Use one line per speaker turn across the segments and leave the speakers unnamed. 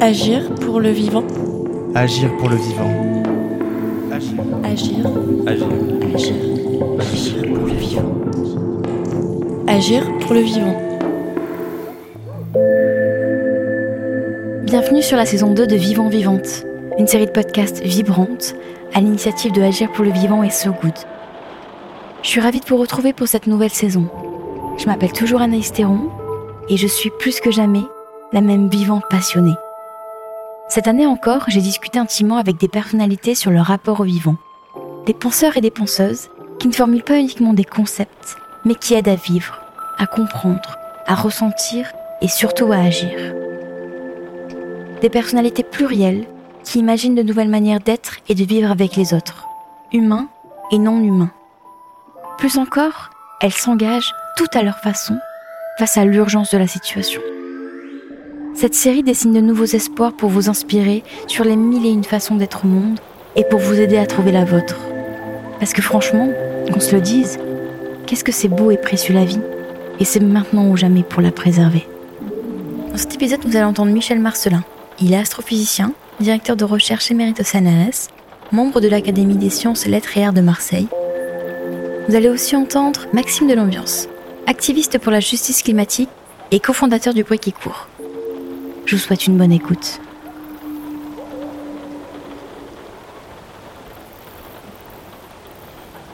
Agir pour le vivant.
Agir pour le vivant.
Agir. Agir.
Agir.
Agir. Agir pour le vivant. Agir pour le vivant.
Bienvenue sur la saison 2 de Vivant Vivante, une série de podcasts vibrantes à l'initiative de Agir pour le vivant et So Good. Je suis ravie de vous retrouver pour cette nouvelle saison. Je m'appelle toujours Anaïs Théron et je suis plus que jamais la même vivante passionnée. Cette année encore, j'ai discuté intimement avec des personnalités sur leur rapport au vivant. Des penseurs et des penseuses qui ne formulent pas uniquement des concepts, mais qui aident à vivre, à comprendre, à ressentir et surtout à agir. Des personnalités plurielles qui imaginent de nouvelles manières d'être et de vivre avec les autres, humains et non humains. Plus encore, elles s'engagent tout à leur façon face à l'urgence de la situation. Cette série dessine de nouveaux espoirs pour vous inspirer sur les mille et une façons d'être au monde et pour vous aider à trouver la vôtre. Parce que franchement, qu'on se le dise, qu'est-ce que c'est beau et précieux la vie Et c'est maintenant ou jamais pour la préserver. Dans cet épisode, vous allez entendre Michel Marcelin. Il est astrophysicien, directeur de recherche émérite au CNRS, membre de l'Académie des sciences, lettres et arts de Marseille. Vous allez aussi entendre Maxime de l'Ambiance, activiste pour la justice climatique et cofondateur du bruit qui court. Je vous souhaite une bonne écoute.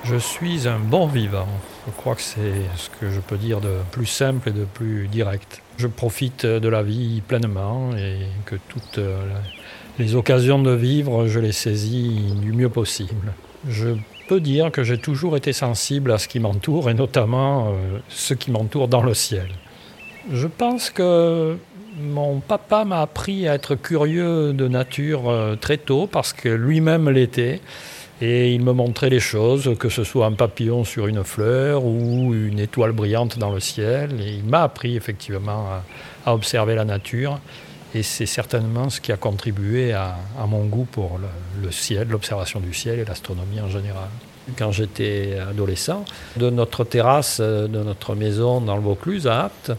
Je suis un bon vivant. Je crois que c'est ce que je peux dire de plus simple et de plus direct. Je profite de la vie pleinement et que toutes les occasions de vivre, je les saisis du mieux possible. Je peux dire que j'ai toujours été sensible à ce qui m'entoure et notamment euh, ce qui m'entoure dans le ciel. Je pense que mon papa m'a appris à être curieux de nature euh, très tôt parce que lui-même l'était. Et il me montrait les choses, que ce soit un papillon sur une fleur ou une étoile brillante dans le ciel. Et il m'a appris effectivement à, observer la nature. Et c'est certainement ce qui a contribué à, mon goût pour le, le ciel, l'observation du ciel et l'astronomie en général. Quand j'étais adolescent, de notre terrasse de notre maison dans le Vaucluse à Apt,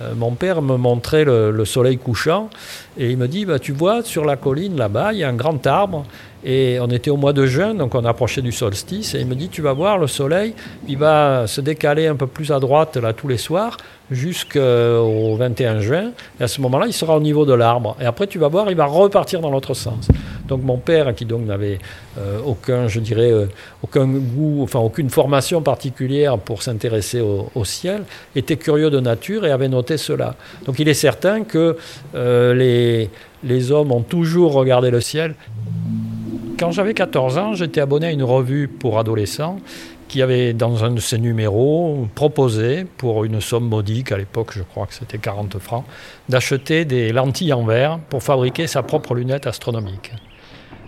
euh, mon père me montrait le, soleil couchant et il me dit bah, Tu vois, sur la colline là-bas, il y a un grand arbre. Et on était au mois de juin, donc on approchait du solstice. Et il me dit Tu vas voir, le soleil, il va se décaler un peu plus à droite là tous les soirs jusqu'au 21 juin. Et à ce moment-là, il sera au niveau de l'arbre. Et après, tu vas voir, il va repartir dans l'autre sens. Donc mon père, qui donc n'avait euh, aucun, je dirais, euh, aucun goût, enfin aucune formation particulière pour s'intéresser au, ciel, était curieux de nature et avait noté cela. Donc il est certain que euh, les, les hommes ont toujours regardé le ciel. Quand j'avais 14 ans, j'étais abonné à une revue pour adolescents qui avait dans un de ses numéros proposé, pour une somme modique, à l'époque je crois que c'était 40 francs, d'acheter des lentilles en verre pour fabriquer sa propre lunette astronomique.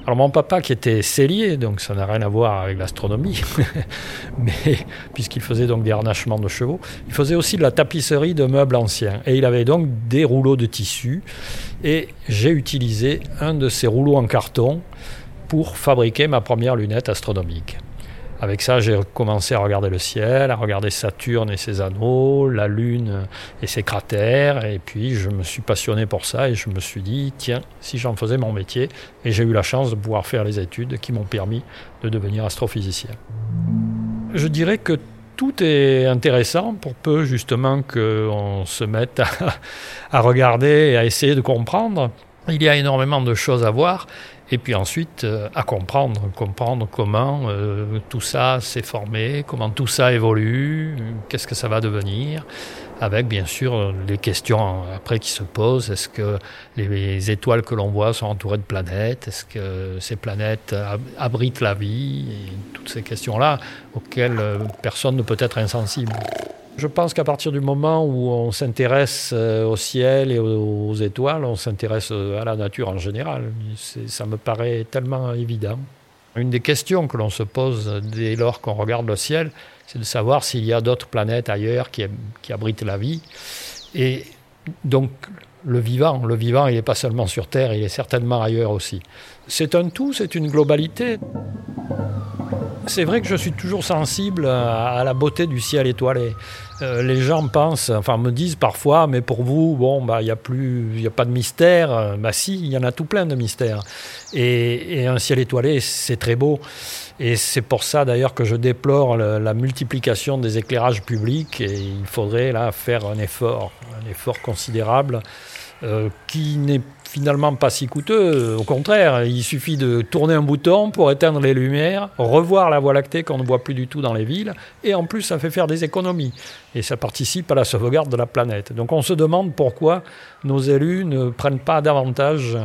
Alors mon papa qui était cellier, donc ça n'a rien à voir avec l'astronomie, mais puisqu'il faisait donc des harnachements de chevaux, il faisait aussi de la tapisserie de meubles anciens. Et il avait donc des rouleaux de tissu. Et j'ai utilisé un de ces rouleaux en carton pour fabriquer ma première lunette astronomique. Avec ça, j'ai commencé à regarder le ciel, à regarder Saturne et ses anneaux, la Lune et ses cratères. Et puis, je me suis passionné pour ça et je me suis dit, tiens, si j'en faisais mon métier. Et j'ai eu la chance de pouvoir faire les études qui m'ont permis de devenir astrophysicien. Je dirais que tout est intéressant pour peu justement qu'on se mette à, à regarder et à essayer de comprendre. Il y a énormément de choses à voir et puis ensuite euh, à comprendre, comprendre comment euh, tout ça s'est formé, comment tout ça évolue, qu'est-ce que ça va devenir, avec bien sûr les questions après qui se posent. Est-ce que les étoiles que l'on voit sont entourées de planètes? Est-ce que ces planètes abritent la vie? Toutes ces questions-là auxquelles euh, personne ne peut être insensible. Je pense qu'à partir du moment où on s'intéresse euh, au ciel et aux étoiles, on s'intéresse euh, à la nature en général. Ça me paraît tellement évident. Une des questions que l'on se pose dès lors qu'on regarde le ciel, c'est de savoir s'il y a d'autres planètes ailleurs qui, qui, abritent la vie. Et donc le vivant, le vivant, il n'est pas seulement sur Terre, il est certainement ailleurs aussi. C'est un tout, c'est une globalité. C'est vrai que je suis toujours sensible à la beauté du ciel étoilé euh, les gens pensent, enfin me disent parfois, mais pour vous, bon, bah il n'y a plus, il a pas de mystère. Bah si, il y en a tout plein de mystères. Et, un ciel étoilé, c'est très beau. Et c'est pour ça d'ailleurs que je déplore la multiplication des éclairages publics. Et il faudrait là faire un effort, un effort considérable, euh, qui n'est finalement pas si coûteux. Au contraire, il suffit de tourner un bouton pour éteindre les lumières, revoir la Voie lactée qu'on ne voit plus du tout dans les villes, et en plus ça fait faire des économies. Et ça participe à la sauvegarde de la planète. Donc on se demande pourquoi nos élus ne prennent pas davantage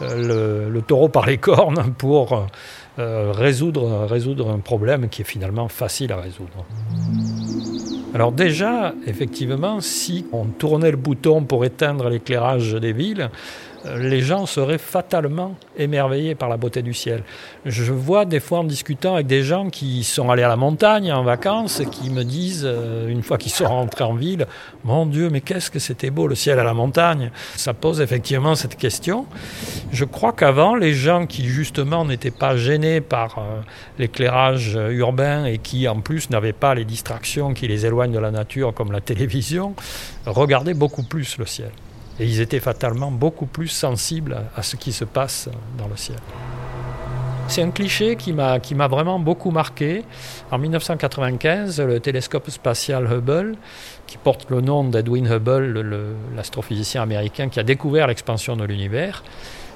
euh, le, taureau par les cornes pour euh, résoudre, résoudre un problème qui est finalement facile à résoudre. Alors déjà, effectivement, si on tournait le bouton pour éteindre l'éclairage des villes, les gens seraient fatalement émerveillés par la beauté du ciel. Je vois des fois en discutant avec des gens qui sont allés à la montagne en vacances, qui me disent, euh, une fois qu'ils sont rentrés en ville, mon Dieu, mais qu'est-ce que c'était beau le ciel à la montagne Ça pose effectivement cette question. Je crois qu'avant, les gens qui justement n'étaient pas gênés par euh, l'éclairage urbain et qui en plus n'avaient pas les distractions qui les éloignent de la nature comme la télévision, regardaient beaucoup plus le ciel. Et ils étaient fatalement beaucoup plus sensibles à ce qui se passe dans le ciel. C'est un cliché qui m'a, vraiment beaucoup marqué. En 1995, le télescope spatial Hubble, qui porte le nom d'Edwin Hubble, l'astrophysicien américain qui a découvert l'expansion de l'univers,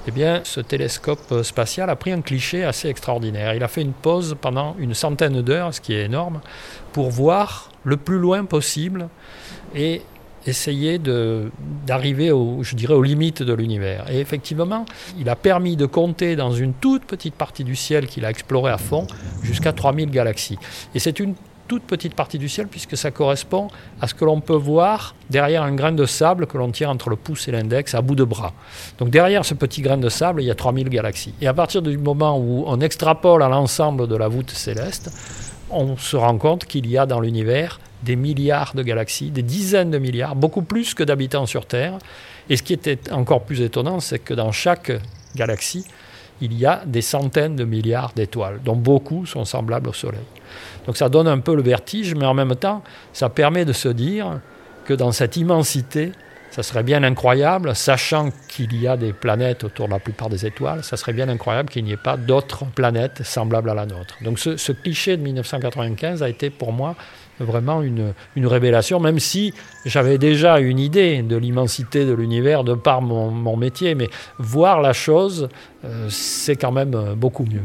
eh bien, ce télescope spatial a pris un cliché assez extraordinaire. Il a fait une pause pendant une centaine d'heures, ce qui est énorme, pour voir le plus loin possible et essayer d'arriver, je dirais, aux limites de l'univers. Et effectivement, il a permis de compter dans une toute petite partie du ciel qu'il a exploré à fond jusqu'à 3000 galaxies. Et c'est une toute petite partie du ciel puisque ça correspond à ce que l'on peut voir derrière un grain de sable que l'on tient entre le pouce et l'index à bout de bras. Donc derrière ce petit grain de sable, il y a 3000 galaxies. Et à partir du moment où on extrapole à l'ensemble de la voûte céleste, on se rend compte qu'il y a dans l'univers des milliards de galaxies, des dizaines de milliards, beaucoup plus que d'habitants sur Terre. Et ce qui était encore plus étonnant, c'est que dans chaque galaxie, il y a des centaines de milliards d'étoiles, dont beaucoup sont semblables au Soleil. Donc ça donne un peu le vertige, mais en même temps, ça permet de se dire que dans cette immensité, ça serait bien incroyable, sachant qu'il y a des planètes autour de la plupart des étoiles, ça serait bien incroyable qu'il n'y ait pas d'autres planètes semblables à la nôtre. Donc ce, ce, cliché de 1995 a été pour moi vraiment une, une révélation, même si j'avais déjà une idée de l'immensité de l'univers de par mon, mon, métier, mais voir la chose, euh, c'est quand même euh, beaucoup mieux.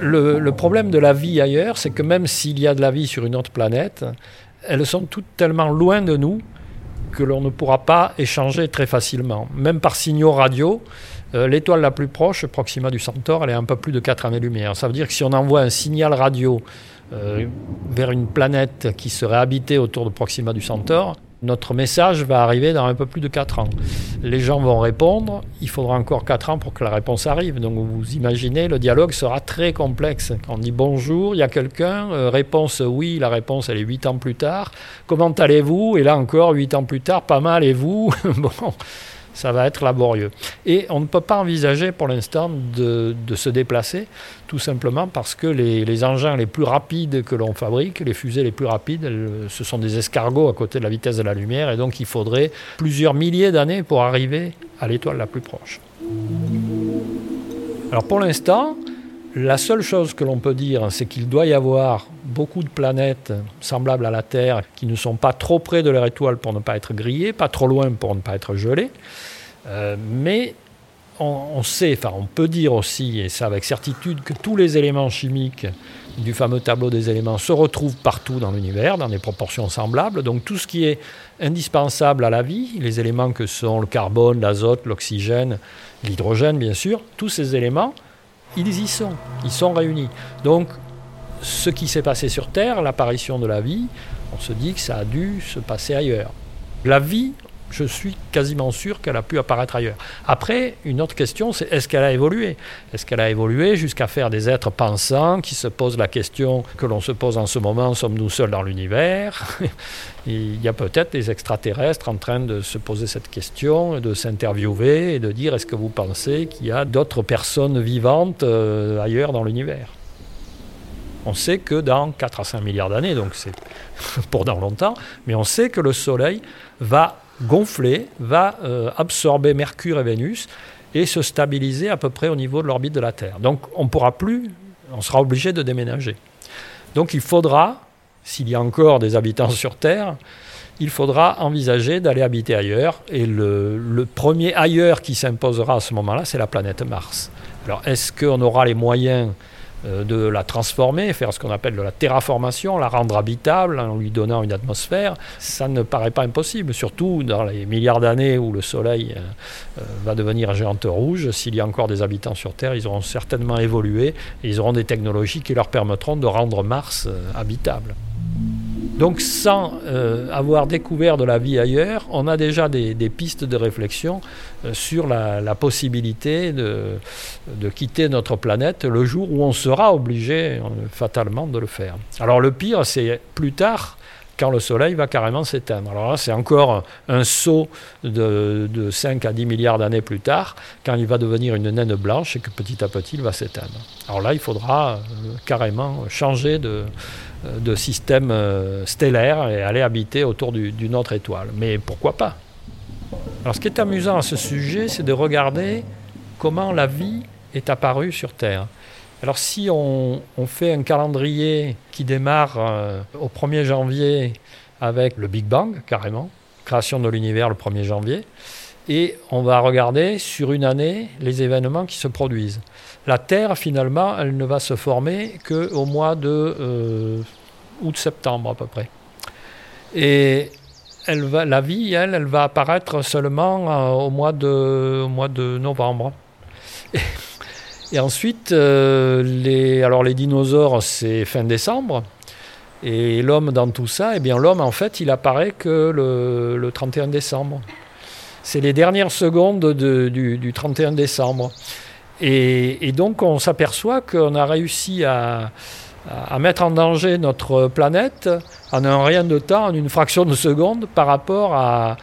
Le, le, problème de la vie ailleurs, c'est que même s'il y a de la vie sur une autre planète, elles sont toutes tellement loin de nous que l'on ne pourra pas échanger très facilement. Même par signaux radio, euh, l'étoile la plus proche, Proxima du Centaure, elle est un peu plus de 4 années-lumière. Ça veut dire que si on envoie un signal radio euh, vers une planète qui serait habitée autour de Proxima du Centaure, notre message va arriver dans un peu plus de 4 ans. Les gens vont répondre, il faudra encore 4 ans pour que la réponse arrive. Donc vous imaginez, le dialogue sera très complexe. Quand on dit bonjour, il y a quelqu'un, euh, réponse oui, la réponse elle est 8 ans plus tard. Comment allez-vous? Et là encore, 8 ans plus tard, pas mal, et vous? Bon, ça va être laborieux. Et on ne peut pas envisager pour l'instant de, se déplacer, tout simplement parce que les, engins les plus rapides que l'on fabrique, les fusées les plus rapides, ce sont des escargots à côté de la vitesse de la lumière, et donc il faudrait plusieurs milliers d'années pour arriver à l'étoile la plus proche. Alors pour l'instant, la seule chose que l'on peut dire, c'est qu'il doit y avoir beaucoup de planètes semblables à la Terre qui ne sont pas trop près de leur étoile pour ne pas être grillées, pas trop loin pour ne pas être gelées. Euh, mais on, sait, enfin on peut dire aussi, et ça avec certitude, que tous les éléments chimiques du fameux tableau des éléments se retrouvent partout dans l'univers, dans des proportions semblables. Donc tout ce qui est indispensable à la vie, les éléments que sont le carbone, l'azote, l'oxygène, l'hydrogène bien sûr, tous ces éléments ils y sont, ils sont réunis. Donc, ce qui s'est passé sur Terre, l'apparition de la vie, on se dit que ça a dû se passer ailleurs. La vie, je suis quasiment sûr qu'elle a pu apparaître ailleurs. Après, une autre question, c'est est-ce qu'elle a évolué? Est-ce qu'elle a évolué jusqu'à faire des êtres pensants qui se posent la question que l'on se pose en ce moment, sommes-nous seuls dans l'univers? Il y a peut-être des extraterrestres en train de se poser cette question, de s'interviewer et de dire est-ce que vous pensez qu'il y a d'autres personnes vivantes euh, ailleurs dans l'univers? On sait que dans 4 à 5 milliards d'années, donc c'est pour dans longtemps, mais on sait que le Soleil va gonfler, va euh, absorber Mercure et Vénus et se stabiliser à peu près au niveau de l'orbite de la Terre. Donc on pourra plus, on sera obligé de déménager. Donc il faudra, s'il y a encore des habitants sur Terre, il faudra envisager d'aller habiter ailleurs. Et le, le premier ailleurs qui s'imposera à ce moment-là, c'est la planète Mars. Alors est-ce qu'on aura les moyens de la transformer, faire ce qu'on appelle de la terraformation, la rendre habitable en lui donnant une atmosphère, ça ne paraît pas impossible, surtout dans les milliards d'années où le Soleil euh, euh, va devenir un géante rouge. S'il y a encore des habitants sur Terre, ils auront certainement évolué et ils auront des technologies qui leur permettront de rendre Mars habitable. Donc sans euh, avoir découvert de la vie ailleurs, on a déjà des, pistes de réflexion euh, sur la, possibilité de, quitter notre planète le jour où on sera obligé euh, fatalement de le faire. Alors le pire, c'est plus tard, quand le Soleil va carrément s'éteindre. Alors là, c'est encore un saut de, de, 5 à 10 milliards d'années plus tard, quand il va devenir une naine blanche et que petit à petit, il va s'éteindre. Alors là, il faudra carrément changer de euh, système euh, stellaire et aller habiter autour d'une autre étoile. Mais pourquoi pas? Alors ce qui est amusant à ce sujet, c'est de regarder comment la vie est apparue sur Terre. Alors si on, fait un calendrier qui démarre euh, au 1er janvier avec le Big Bang, carrément, création de l'univers le 1er janvier, et on va regarder sur une année les événements qui se produisent. La Terre, finalement, elle ne va se former qu'au mois de euh, août-septembre à peu près. Et elle va, la vie, elle, elle va apparaître seulement euh, au, mois de, novembre. Ensuite, euh, les, alors les dinosaures, c'est fin décembre. Et l'homme dans tout ça, eh bien l'homme, en fait, il apparaît que le, le 31 décembre. C'est les dernières secondes de, du, du 31 décembre. Et, donc on s'aperçoit qu'on a réussi à, mettre en danger notre planète en un rien de temps, en une fraction de seconde, par rapport à,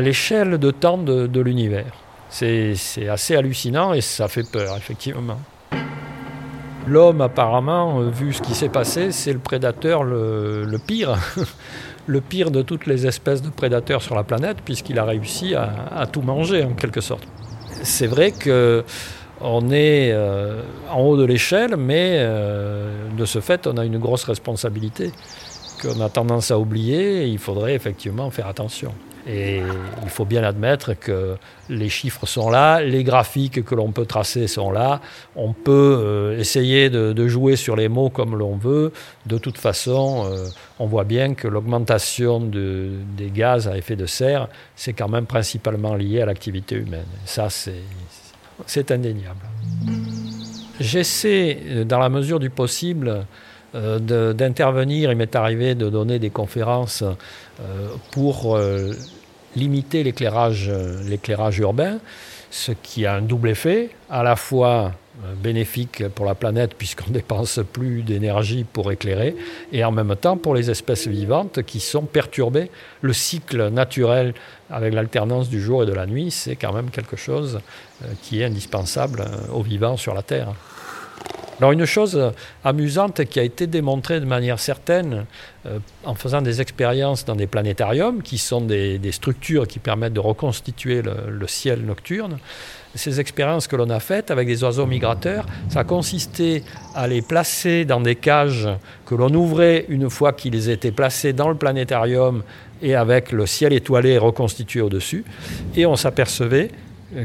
l'échelle de temps de, l'univers. C'est assez hallucinant et ça fait peur, effectivement. L'homme, apparemment, vu ce qui s'est passé, c'est le prédateur le, pire, le pire de toutes les espèces de prédateurs sur la planète, puisqu'il a réussi à, tout manger, en quelque sorte. C'est vrai que on est euh, en haut de l'échelle, mais euh, de ce fait, on a une grosse responsabilité qu'on a tendance à oublier. il faudrait effectivement faire attention. Et il faut bien admettre que les chiffres sont là, les graphiques que l'on peut tracer sont là. On peut euh, essayer de, jouer sur les mots comme l'on veut. De toute façon, on voit bien que l'augmentation des gaz à effet de serre, c'est quand même principalement lié à l'activité humaine. Ça, c'est indéniable. J'essaie, euh, dans la mesure du possible, euh, d'intervenir. Il m'est arrivé de donner des conférences euh, pour limiter l'éclairage urbain, ce qui a un double effet, à la fois bénéfique pour la planète puisqu'on dépense plus d'énergie pour éclairer et en même temps pour les espèces vivantes qui sont perturbées. Le cycle naturel avec l'alternance du jour et de la nuit, c'est quand même quelque chose euh, qui est indispensable euh, aux vivants sur la Terre. Alors une chose amusante qui a été démontrée de manière certaine euh, en faisant des expériences dans des planétariums, qui sont des, structures qui permettent de reconstituer le, ciel nocturne, ces expériences que l'on a faites avec des oiseaux migrateurs, ça consistait à les placer dans des cages que l'on ouvrait une fois qu'ils étaient placés dans le planétarium et avec le ciel étoilé reconstitué au-dessus. Et on s'apercevait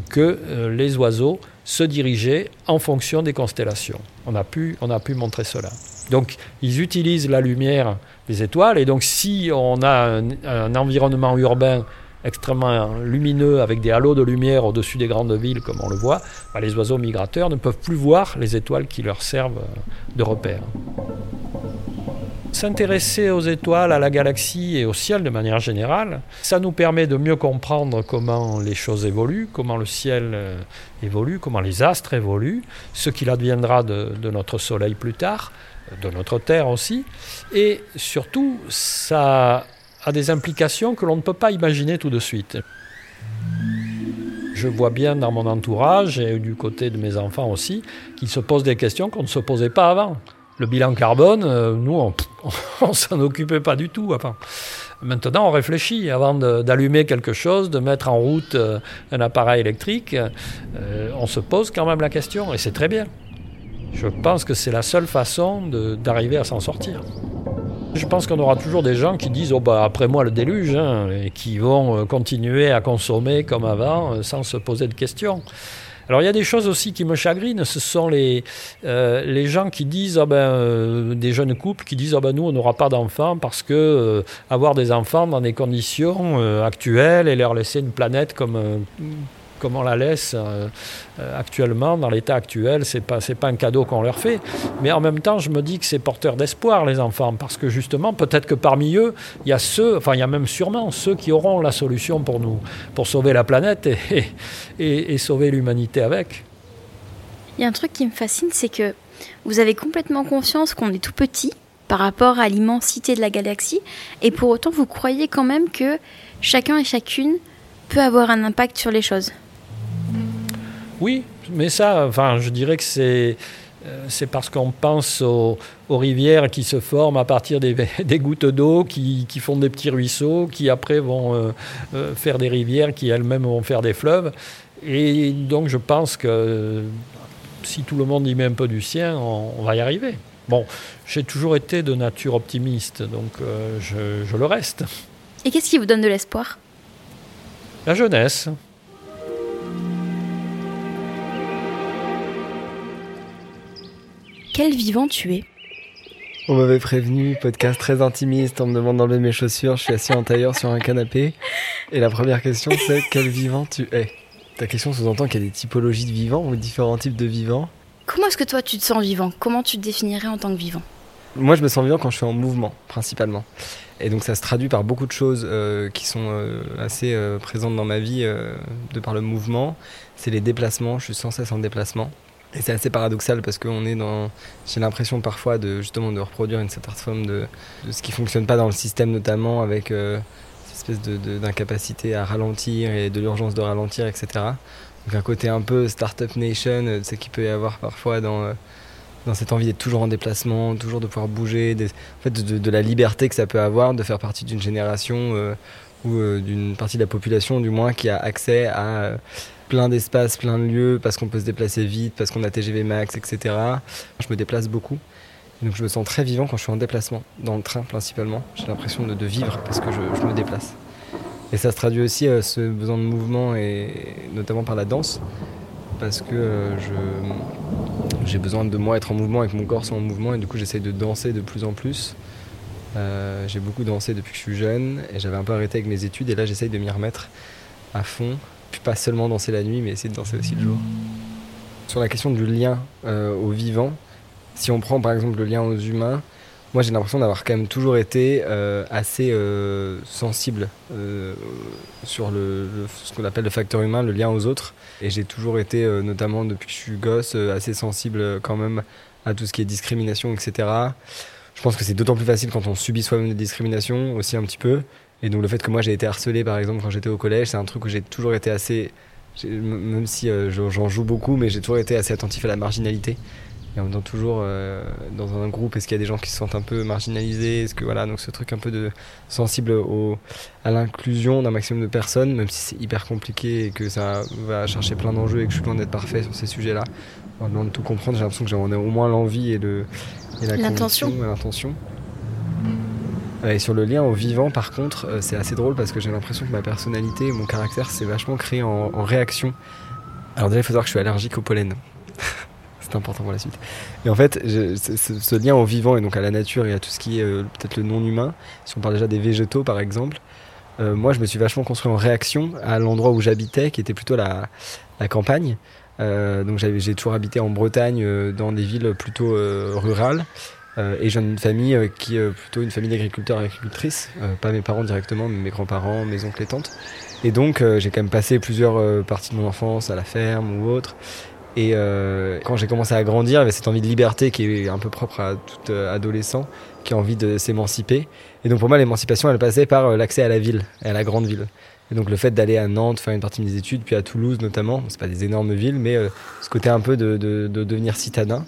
que euh, les oiseaux se dirigeaient en fonction des constellations. On a pu, on a pu montrer cela. Donc ils utilisent la lumière des étoiles et donc si on a un, environnement urbain extrêmement lumineux avec des halos de lumière au-dessus des grandes villes comme on le voit, bah, les oiseaux migrateurs ne peuvent plus voir les étoiles qui leur servent de repère. S'intéresser aux étoiles, à la galaxie et au ciel de manière générale, ça nous permet de mieux comprendre comment les choses évoluent, comment le ciel euh, évolue, comment les astres évoluent, ce qu'il adviendra de, notre Soleil plus tard, de notre Terre aussi. Et surtout, ça a des implications que l'on ne peut pas imaginer tout de suite. Je vois bien dans mon entourage et du côté de mes enfants aussi qu'ils se posent des questions qu'on ne se posait pas avant. Le bilan carbone, nous, on, on s'en occupait pas du tout. Maintenant, on réfléchit avant d'allumer quelque chose, de mettre en route un appareil électrique. on se pose quand même la question, et c'est très bien. Je pense que c'est la seule façon d'arriver à s'en sortir. Je pense qu'on aura toujours des gens qui disent oh bah après moi le déluge hein, et qui vont euh, continuer à consommer comme avant euh, sans se poser de questions. Alors il y a des choses aussi qui me chagrinent, ce sont les, euh, les gens qui disent, oh ben, des jeunes couples qui disent, oh ben, nous on n'aura pas d'enfants parce que avoir des enfants dans des conditions actuelles et leur laisser une planète comme comme on la laisse euh, euh, actuellement, dans l'état actuel, c'est pas pas un cadeau qu'on leur fait. Mais en même temps, je me dis que c'est porteur d'espoir les enfants, parce que justement, peut-être que parmi eux, il y a ceux, enfin il y a même sûrement ceux qui auront la solution pour nous, pour sauver la planète et, et sauver l'humanité avec.
Il y a un truc qui me fascine, c'est que vous avez complètement conscience qu'on est tout petit par rapport à l'immensité de la galaxie, et pour autant vous croyez quand même que chacun et chacune peut avoir un impact sur les choses.
Oui, mais ça, enfin, je dirais que c'est euh, c'est parce qu'on pense aux, rivières qui se forment à partir des, gouttes d'eau, qui, font des petits ruisseaux, qui après vont euh, euh, faire des rivières, qui elles-mêmes vont faire des fleuves. Et donc je pense que si tout le monde y met un peu du sien, on, va y arriver. Bon, j'ai toujours été de nature optimiste, donc je, je le reste.
Et qu'est-ce qui vous donne de l'espoir?
La jeunesse.
Quel vivant tu es
On m'avait prévenu, podcast très intimiste, on me demande d'enlever mes chaussures, je suis assis en tailleur sur un canapé. Et la première question c'est quel vivant tu es? Ta question sous-entend qu'il y a des typologies de vivants ou différents types de vivants.
Comment est-ce que toi tu te sens vivant? Comment tu te définirais en tant que vivant?
Moi je me sens vivant quand je suis en mouvement, principalement. Et donc ça se traduit par beaucoup de choses euh, qui sont euh, assez euh, présentes dans ma vie de par le mouvement. C'est les déplacements, je suis sans cesse en déplacement. Et c'est assez paradoxal parce qu'on est dans. J'ai l'impression parfois de justement de reproduire une certaine forme de, de ce qui fonctionne pas dans le système, notamment avec euh, cette espèce d'incapacité à ralentir et de l'urgence de ralentir, etc. Donc un côté un peu startup nation, euh, ce qu'il peut y avoir parfois dans, euh, dans cette envie d'être toujours en déplacement, toujours de pouvoir bouger, en fait de, de, la liberté que ça peut avoir de faire partie d'une génération ou d'une partie de la population du moins qui a accès à plein d'espaces, plein de lieux, parce qu'on peut se déplacer vite, parce qu'on a TGV Max, etc. Je me déplace beaucoup. Donc je me sens très vivant quand je suis en déplacement, dans le train principalement. J'ai l'impression de, vivre parce que je, me déplace. Et ça se traduit aussi euh, ce besoin de mouvement, et notamment par la danse, parce que euh, j'ai besoin de moi être en mouvement et que mon corps soit en mouvement, et du coup j'essaye de danser de plus en plus. Euh, j'ai beaucoup dansé depuis que je suis jeune, et j'avais un peu arrêté avec mes études, et là j'essaye de m'y remettre à fond pas seulement danser la nuit, mais essayer de danser aussi le jour. Sur la question du lien euh, aux vivants, si on prend par exemple le lien aux humains, moi j'ai l'impression d'avoir quand même toujours été euh, assez euh, sensible sur le, ce qu'on appelle le facteur humain, le lien aux autres. Et j'ai toujours été, notamment depuis que je suis gosse, assez sensible quand même à tout ce qui est discrimination, etc. Je pense que c'est d'autant plus facile quand on subit soi-même des discriminations aussi un petit peu. Et donc le fait que moi j'ai été harcelé par exemple quand j'étais au collège, c'est un truc où j'ai toujours été assez, même si euh, j'en joue beaucoup, mais j'ai toujours été assez attentif à la marginalité. Et en même temps toujours euh, dans un groupe, est-ce qu'il y a des gens qui se sentent un peu marginalisés? Est-ce que voilà, donc ce truc un peu de sensible au, à l'inclusion d'un maximum de personnes, même si c'est hyper compliqué et que ça va chercher plein d'enjeux et que je suis loin d'être parfait sur ces sujets-là. Loin de tout comprendre, j'ai l'impression que j'en ai au moins l'envie et, le, et
l'intention.
Et sur le lien au vivant, par contre, euh, c'est assez drôle parce que j'ai l'impression que ma personnalité mon caractère s'est vachement créé en, réaction. Alors déjà, il faut savoir que je suis allergique au pollen. c'est important pour la suite. Et en fait, ce, lien au vivant et donc à la nature et à tout ce qui est euh, peut-être le non-humain, si on parle déjà des végétaux par exemple, euh, moi je me suis vachement construit en réaction à l'endroit où j'habitais, qui était plutôt la campagne. donc j'ai toujours habité en Bretagne, dans des villes plutôt rurales. Euh, et j'ai une famille euh, qui est plutôt une famille d'agriculteurs et agricultrices, euh, pas mes parents directement, mais mes grands-parents, mes oncles et tantes. Et donc j'ai quand même passé plusieurs parties de mon enfance à la ferme ou autre. Et quand j'ai commencé à grandir, il y avait cette envie de liberté qui est un peu propre à tout adolescent, qui a envie de s'émanciper. Et donc pour moi, l'émancipation, elle passait par l'accès à la ville, à la grande ville. Et donc le fait d'aller à Nantes, faire une partie de mes études, puis à Toulouse notamment, c'est pas des énormes villes, mais ce côté un peu de, de, de devenir citadin.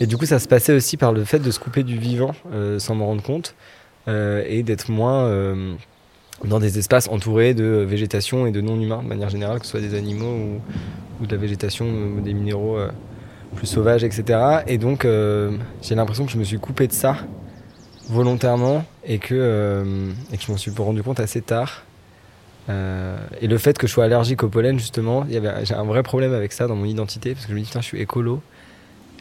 Et du coup, ça se passait aussi par le fait de se couper du vivant sans m'en rendre compte et d'être moins dans des espaces entourés de végétation et de non-humains de manière générale, que ce soit des animaux ou, de la végétation ou des minéraux plus sauvages, etc. Et donc, j'ai l'impression que je me suis coupé de ça volontairement et que, et que je m'en suis rendu compte assez tard. Euh, et le fait que je sois allergique au pollen, justement, j'ai un vrai problème avec ça dans mon identité, parce que je me dis, putain, je suis écolo,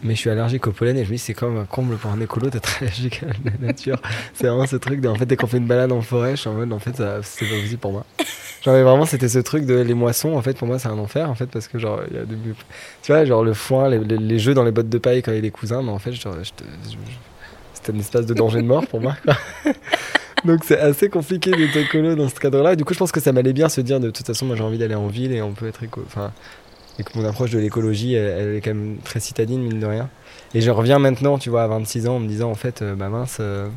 mais je suis allergique au pollen, et je me dis, c'est comme un comble pour un écolo d'être allergique à la nature. c'est vraiment ce truc de, en fait, dès qu'on fait une balade en forêt, je suis en mode, en fait, c'est pas possible pour moi. Genre, vraiment, c'était ce truc de les moissons, en fait, pour moi, c'est un enfer, en fait, parce que, genre, il y a de, tu vois, genre le foin, les, jeux dans les bottes de paille quand il y a les cousins, mais en fait, genre, c'était un espace de danger de mort pour moi, quoi. Donc c'est assez compliqué d'être écolo dans ce cadre-là. Du coup, je pense que ça m'allait bien se dire de toute façon, moi j'ai envie d'aller en ville et on peut être écolo. Enfin, et que mon approche de l'écologie, elle, est quand même très citadine, mine de rien. Et je reviens maintenant, tu vois, à 26 ans, en me disant en fait, euh, bah mince, euh,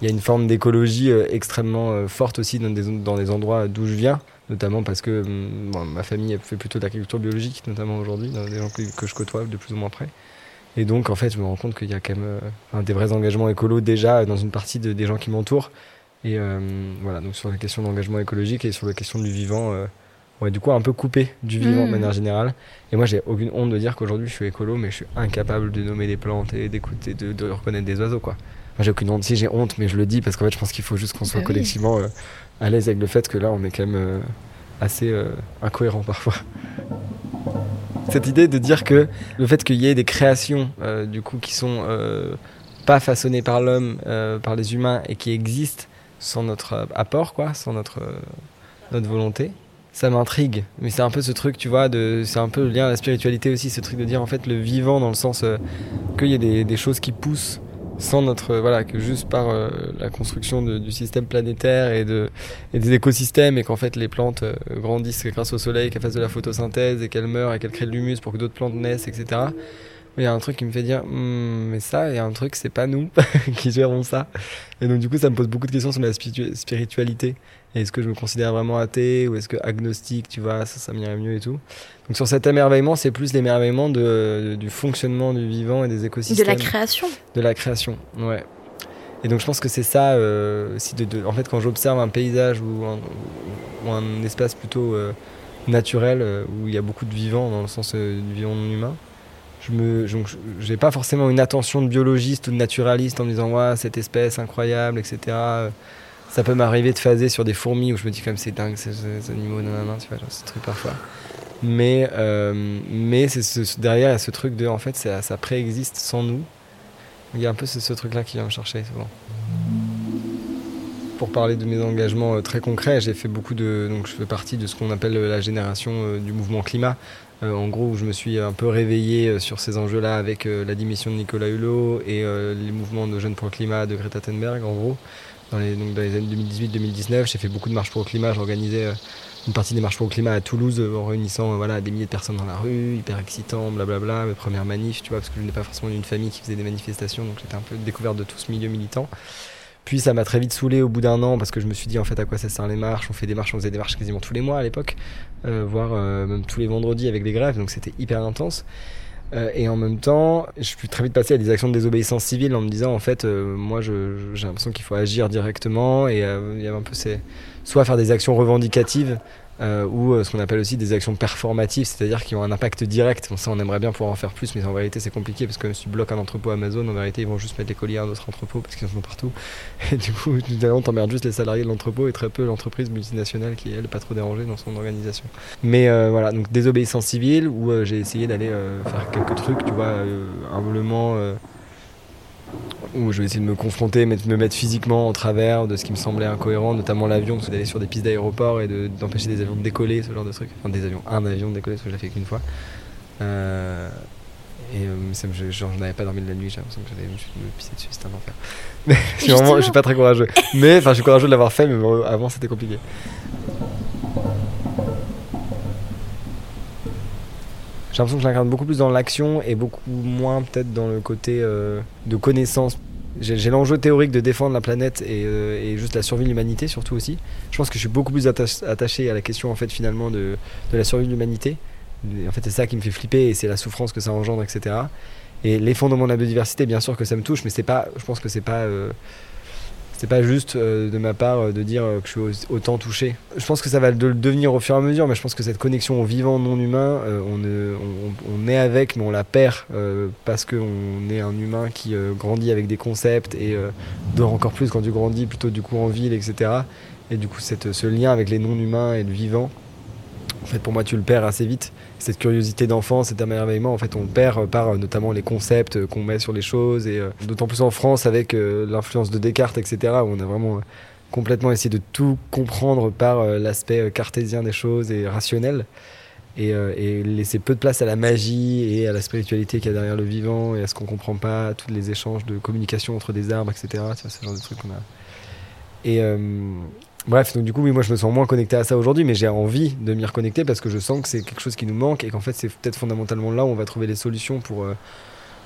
il y a une forme d'écologie euh, extrêmement forte aussi dans des, dans des endroits d'où je viens, notamment parce que mm, ma famille fait plutôt de l'agriculture biologique, notamment aujourd'hui, dans des gens que, je côtoie de plus ou moins près. Et donc, en fait, je me rends compte qu'il y a quand même des vrais engagements écolos déjà dans une partie des gens qui m'entourent. Et voilà, donc sur la question d'engagement écologique et sur la question du vivant, euh, ouais, du coup, un peu coupé du vivant de mmh. manière générale. Et moi, j'ai aucune honte de dire qu'aujourd'hui, je suis écolo, mais je suis incapable de nommer des plantes et d'écouter, de, reconnaître des oiseaux, quoi. Moi, j'ai aucune honte. Si j'ai honte, mais je le dis parce qu'en fait, je pense qu'il faut juste qu'on soit bah collectivement à l'aise avec le fait que là, on est quand même assez incohérent parfois cette idée de dire que le fait qu'il y ait des créations euh, du coup qui sont euh, pas façonnées par l'homme, euh, par les humains et qui existent sans notre apport, quoi, sans notre notre volonté, ça m'intrigue. Mais c'est un peu ce truc, tu vois, de, c'est un peu le lien à la spiritualité aussi, ce truc de dire en fait le vivant dans le sens qu'il y a des, des choses qui poussent sans notre voilà que juste par euh, la construction du système planétaire et de et des écosystèmes et qu'en fait les plantes euh, grandissent grâce au soleil qu'elles fassent de la photosynthèse et qu'elles meurent et qu'elles créent de l'humus pour que d'autres plantes naissent etc il y a un truc qui me fait dire hmm, mais ça il y a un truc c'est pas nous qui gérons ça. Et donc du coup ça me pose beaucoup de questions sur la spiritualité est-ce que je me considère vraiment athée ou est-ce que agnostique tu vois ça ça m'irait mieux et tout. Donc sur cet émerveillement c'est plus l'émerveillement de, du fonctionnement du vivant et des écosystèmes.
De la création.
De la création ouais. Et donc je pense que c'est ça euh, si de, en fait quand j'observe un paysage ou un, un espace plutôt euh, naturel euh, où il y a beaucoup de vivants dans le sens du vivant non humain je me j'ai pas forcément une attention de biologiste ou de naturaliste en me disant ouais cette espèce incroyable etc ça peut m'arriver de phaser sur des fourmis où je me dis comme c'est dingue ces, animaux non tu vois ce truc parfois mais euh, mais c'est ce, derrière il y a ce truc de en fait ça, préexiste sans nous il y a un peu ce, truc là qui vient me chercher souvent pour parler de mes engagements euh, très concrets, j'ai fait beaucoup de. Donc, je fais partie de ce qu'on appelle euh, la génération du mouvement climat. en gros, je me suis un peu réveillé sur ces enjeux-là avec la démission de Nicolas Hulot et les mouvements de Jeunes pour le climat de Greta Thunberg, en gros. Dans les, années 2018-2019, j'ai fait beaucoup de marches pour le climat. J'organisais une partie des marches pour le climat à Toulouse en réunissant voilà, des milliers de personnes dans la rue, hyper excitant, blablabla. Mes premières manifs, tu vois, parce que je n'ai pas forcément une famille qui faisait des manifestations, donc j'étais un peu découverte de tout ce milieu militant. Puis ça m'a très vite saoulé au bout d'un an parce que je me suis dit en fait à quoi ça sert les marches? On fait des marches, on faisait des marches quasiment tous les mois à l'époque, euh, voire euh, même tous les vendredis avec des grèves, donc c'était hyper intense. Euh, et en même temps, je suis très vite passé à des actions de désobéissance civile en me disant en fait, moi j'ai l'impression qu'il faut agir directement et il y avait un peu ces, soit faire des actions revendicatives euh, ou euh, ce qu'on appelle aussi des actions performatives, c'est-à-dire qui ont un impact direct. Bon, ça, on aimerait bien pouvoir en faire plus, mais en réalité, c'est compliqué parce que si tu bloques un entrepôt Amazon, en vérité, ils vont juste mettre les colis à un autre entrepôt parce qu'ils en sont partout. Et du coup, on t'emmerde juste les salariés de l'entrepôt et très peu l'entreprise multinationale qui, elle, pas trop dérangée dans son organisation. Mais euh, voilà, donc désobéissance civile où j'ai essayé d'aller faire quelques trucs, tu vois, humblement où je vais essayer de me confronter, de me mettre physiquement en travers de ce qui me semblait incohérent, notamment l'avion, parce d'aller sur des pistes d'aéroport et d'empêcher des avions de décoller, ce genre de truc. Enfin, des avions, un avion de décoller, ce que j'ai fait qu'une fois. Euh, et euh, je n'avais pas dormi de la nuit, j'ai l'impression que j'allais me pisser dessus, c'était un enfer. Mais je je suis pas très courageux. Mais, enfin, je suis courageux de l'avoir fait, mais avant c'était compliqué. J'ai l'impression que je l'incarne beaucoup plus dans l'action et beaucoup moins peut-être dans le côté euh, de connaissance. J'ai l'enjeu théorique de défendre la planète euh, et, juste la survie de l'humanité surtout aussi. Je pense que je suis beaucoup plus attaché à la question en fait finalement de, de la survie de l'humanité. En fait c'est ça qui me fait flipper et c'est la souffrance que ça engendre etc. Et l'effondrement de la biodiversité, bien sûr que ça me touche, mais c'est pas, je pense que c'est pas, euh, c'est pas juste euh, de ma part euh, de dire que je suis autant touché. Je pense que ça va le devenir au fur et à mesure, mais je pense que cette connexion au vivant non humain, on, on, est avec, mais on la perd parce qu'on est un humain qui grandit avec des concepts et dort encore plus quand tu grandis, plutôt du coup en ville, etc. Et du coup, cette, ce lien avec les non humains et le vivant, en fait, pour moi, tu le perds assez vite cette curiosité d'enfant, cet émerveillement, en fait, on perd par euh, notamment les concepts euh, qu'on met sur les choses, et euh, d'autant plus en France avec l'influence de Descartes, etc., où on a vraiment complètement essayé de tout comprendre par l'aspect cartésien des choses et rationnel, et, laisser peu de place à la magie et à la spiritualité qu'il y a derrière le vivant, et à ce qu'on comprend pas, tous les échanges de communication entre des arbres, etc., c'est ce genre de trucs qu'on a. Et, Bref, donc du coup, oui, moi je me sens moins connecté à ça aujourd'hui, mais j'ai envie de m'y reconnecter parce que je sens que c'est quelque chose qui nous manque et qu'en fait, c'est peut-être fondamentalement là où on va trouver les solutions pour euh,